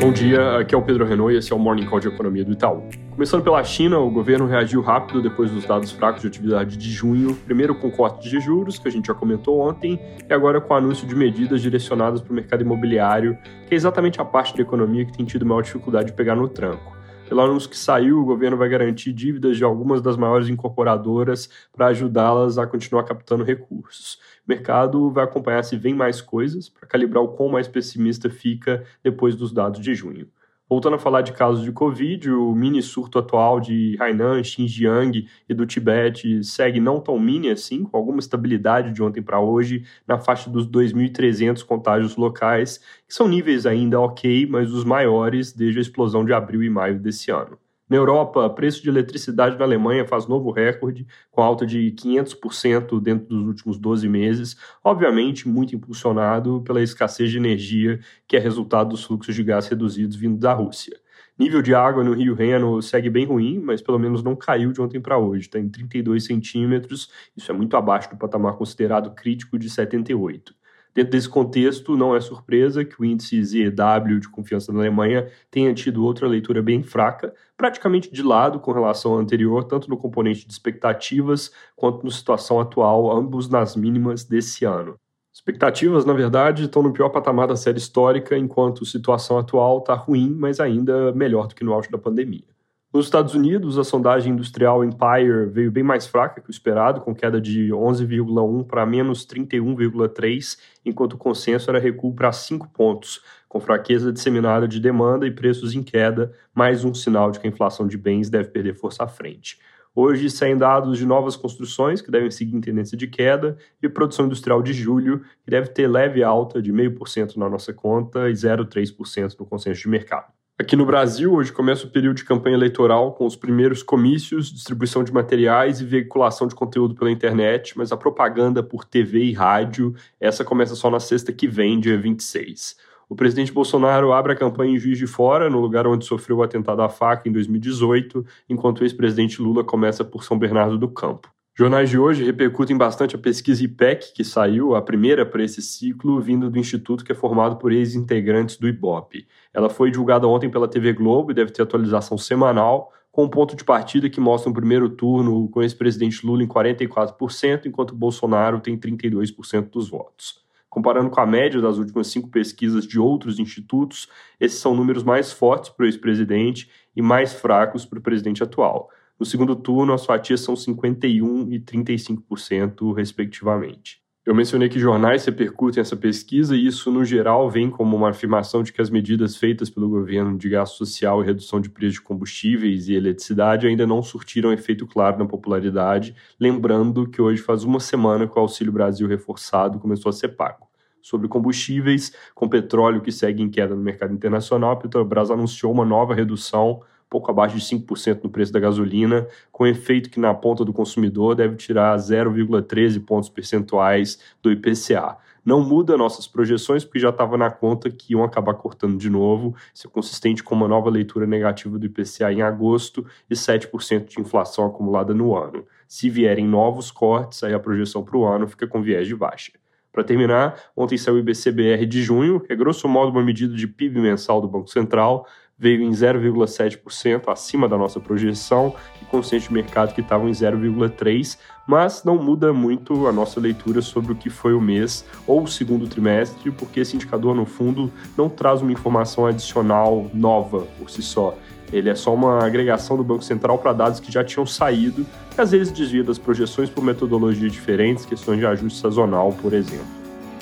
Bom dia, aqui é o Pedro Renault e esse é o Morning Call de Economia do Itaú. Começando pela China, o governo reagiu rápido depois dos dados fracos de atividade de junho, primeiro com corte de juros, que a gente já comentou ontem, e agora com o anúncio de medidas direcionadas para o mercado imobiliário, que é exatamente a parte da economia que tem tido maior dificuldade de pegar no tranco. Pelo anúncio que saiu, o governo vai garantir dívidas de algumas das maiores incorporadoras para ajudá-las a continuar captando recursos. O mercado vai acompanhar se vem mais coisas para calibrar o quão mais pessimista fica depois dos dados de junho. Voltando a falar de casos de Covid, o mini surto atual de Hainan, Xinjiang e do Tibete segue não tão mini assim, com alguma estabilidade de ontem para hoje, na faixa dos 2.300 contágios locais, que são níveis ainda ok, mas os maiores desde a explosão de abril e maio desse ano. Na Europa, preço de eletricidade na Alemanha faz novo recorde, com alta de 500% dentro dos últimos 12 meses, obviamente muito impulsionado pela escassez de energia, que é resultado dos fluxos de gás reduzidos vindo da Rússia. Nível de água no Rio Reno segue bem ruim, mas pelo menos não caiu de ontem para hoje, está em 32 centímetros, isso é muito abaixo do patamar considerado crítico de 78. Dentro desse contexto, não é surpresa que o índice ZEW de confiança na Alemanha tenha tido outra leitura bem fraca, praticamente de lado com relação ao anterior, tanto no componente de expectativas quanto na situação atual, ambos nas mínimas desse ano. Expectativas, na verdade, estão no pior patamar da série histórica, enquanto a situação atual está ruim, mas ainda melhor do que no auge da pandemia. Nos Estados Unidos, a sondagem industrial Empire veio bem mais fraca que o esperado, com queda de 11,1 para menos 31,3, enquanto o consenso era recuo para 5 pontos, com fraqueza disseminada de demanda e preços em queda, mais um sinal de que a inflação de bens deve perder força à frente. Hoje saem dados de novas construções, que devem seguir em tendência de queda, e produção industrial de julho, que deve ter leve alta de 0,5% na nossa conta e 0,3% no consenso de mercado. Aqui no Brasil, hoje começa o período de campanha eleitoral com os primeiros comícios, distribuição de materiais e veiculação de conteúdo pela internet, mas a propaganda por TV e rádio, essa começa só na sexta que vem, dia 26. O presidente Bolsonaro abre a campanha em Juiz de Fora, no lugar onde sofreu o atentado à faca em 2018, enquanto o ex-presidente Lula começa por São Bernardo do Campo. Jornais de hoje repercutem bastante a pesquisa IPEC, que saiu, a primeira para esse ciclo, vindo do instituto que é formado por ex-integrantes do IBOP. Ela foi divulgada ontem pela TV Globo e deve ter atualização semanal, com um ponto de partida que mostra um primeiro turno com o ex-presidente Lula em 44%, enquanto Bolsonaro tem 32% dos votos. Comparando com a média das últimas cinco pesquisas de outros institutos, esses são números mais fortes para o ex-presidente e mais fracos para o presidente atual. No segundo turno, as fatias são 51% e 35%, respectivamente. Eu mencionei que jornais repercutem essa pesquisa e isso, no geral, vem como uma afirmação de que as medidas feitas pelo governo de gasto social e redução de preços de combustíveis e eletricidade ainda não surtiram efeito claro na popularidade, lembrando que hoje faz uma semana que o Auxílio Brasil reforçado começou a ser pago. Sobre combustíveis, com petróleo que segue em queda no mercado internacional, a Petrobras anunciou uma nova redução pouco abaixo de 5% no preço da gasolina, com efeito que na ponta do consumidor deve tirar 0,13 pontos percentuais do IPCA. Não muda nossas projeções, porque já estava na conta que iam acabar cortando de novo. Isso é consistente com uma nova leitura negativa do IPCA em agosto e 7% de inflação acumulada no ano. Se vierem novos cortes, aí a projeção para o ano fica com viés de baixa. Para terminar, ontem saiu o IBCBR de junho, que é grosso modo uma medida de PIB mensal do Banco Central, veio em 0,7%, acima da nossa projeção, e consciente de mercado que estavam em 0,3%, mas não muda muito a nossa leitura sobre o que foi o mês ou o segundo trimestre, porque esse indicador, no fundo, não traz uma informação adicional nova por si só. Ele é só uma agregação do Banco Central para dados que já tinham saído, que às vezes desvia das projeções por metodologias diferentes, questões de ajuste sazonal, por exemplo.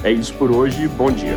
É isso por hoje, bom dia.